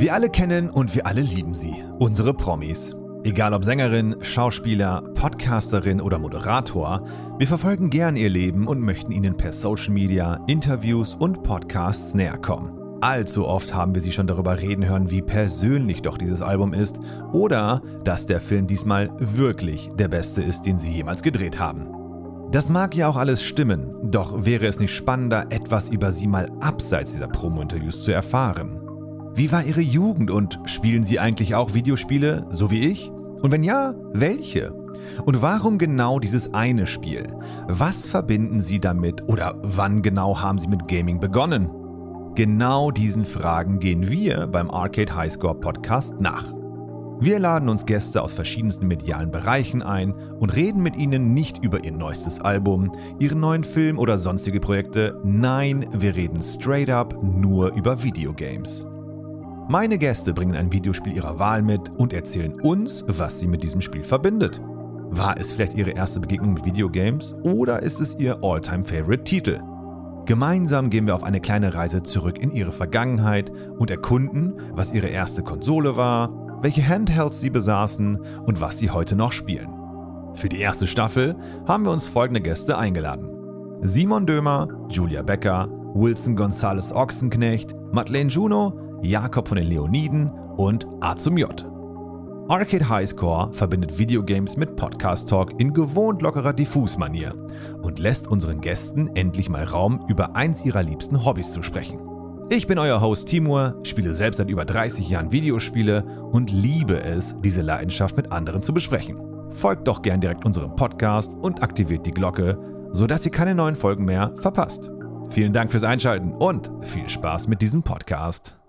Wir alle kennen und wir alle lieben sie, unsere Promis. Egal ob Sängerin, Schauspieler, Podcasterin oder Moderator, wir verfolgen gern ihr Leben und möchten ihnen per Social Media, Interviews und Podcasts näher kommen. Allzu oft haben wir sie schon darüber reden hören, wie persönlich doch dieses Album ist oder dass der Film diesmal wirklich der beste ist, den sie jemals gedreht haben. Das mag ja auch alles stimmen, doch wäre es nicht spannender, etwas über sie mal abseits dieser Promo-Interviews zu erfahren. Wie war Ihre Jugend und spielen Sie eigentlich auch Videospiele, so wie ich? Und wenn ja, welche? Und warum genau dieses eine Spiel? Was verbinden Sie damit oder wann genau haben Sie mit Gaming begonnen? Genau diesen Fragen gehen wir beim Arcade Highscore Podcast nach. Wir laden uns Gäste aus verschiedensten medialen Bereichen ein und reden mit ihnen nicht über ihr neuestes Album, ihren neuen Film oder sonstige Projekte. Nein, wir reden straight up nur über Videogames. Meine Gäste bringen ein Videospiel ihrer Wahl mit und erzählen uns, was sie mit diesem Spiel verbindet. War es vielleicht ihre erste Begegnung mit Videogames oder ist es ihr All-Time-Favorite-Titel? Gemeinsam gehen wir auf eine kleine Reise zurück in ihre Vergangenheit und erkunden, was ihre erste Konsole war, welche Handhelds sie besaßen und was sie heute noch spielen. Für die erste Staffel haben wir uns folgende Gäste eingeladen. Simon Dömer, Julia Becker, Wilson Gonzales Ochsenknecht, Madeleine Juno, Jakob von den Leoniden und A zum J. Arcade Highscore verbindet Videogames mit Podcast Talk in gewohnt lockerer Diffus-Manier und lässt unseren Gästen endlich mal Raum, über eins ihrer liebsten Hobbys zu sprechen. Ich bin euer Host Timur, spiele selbst seit über 30 Jahren Videospiele und liebe es, diese Leidenschaft mit anderen zu besprechen. Folgt doch gern direkt unserem Podcast und aktiviert die Glocke, sodass ihr keine neuen Folgen mehr verpasst. Vielen Dank fürs Einschalten und viel Spaß mit diesem Podcast.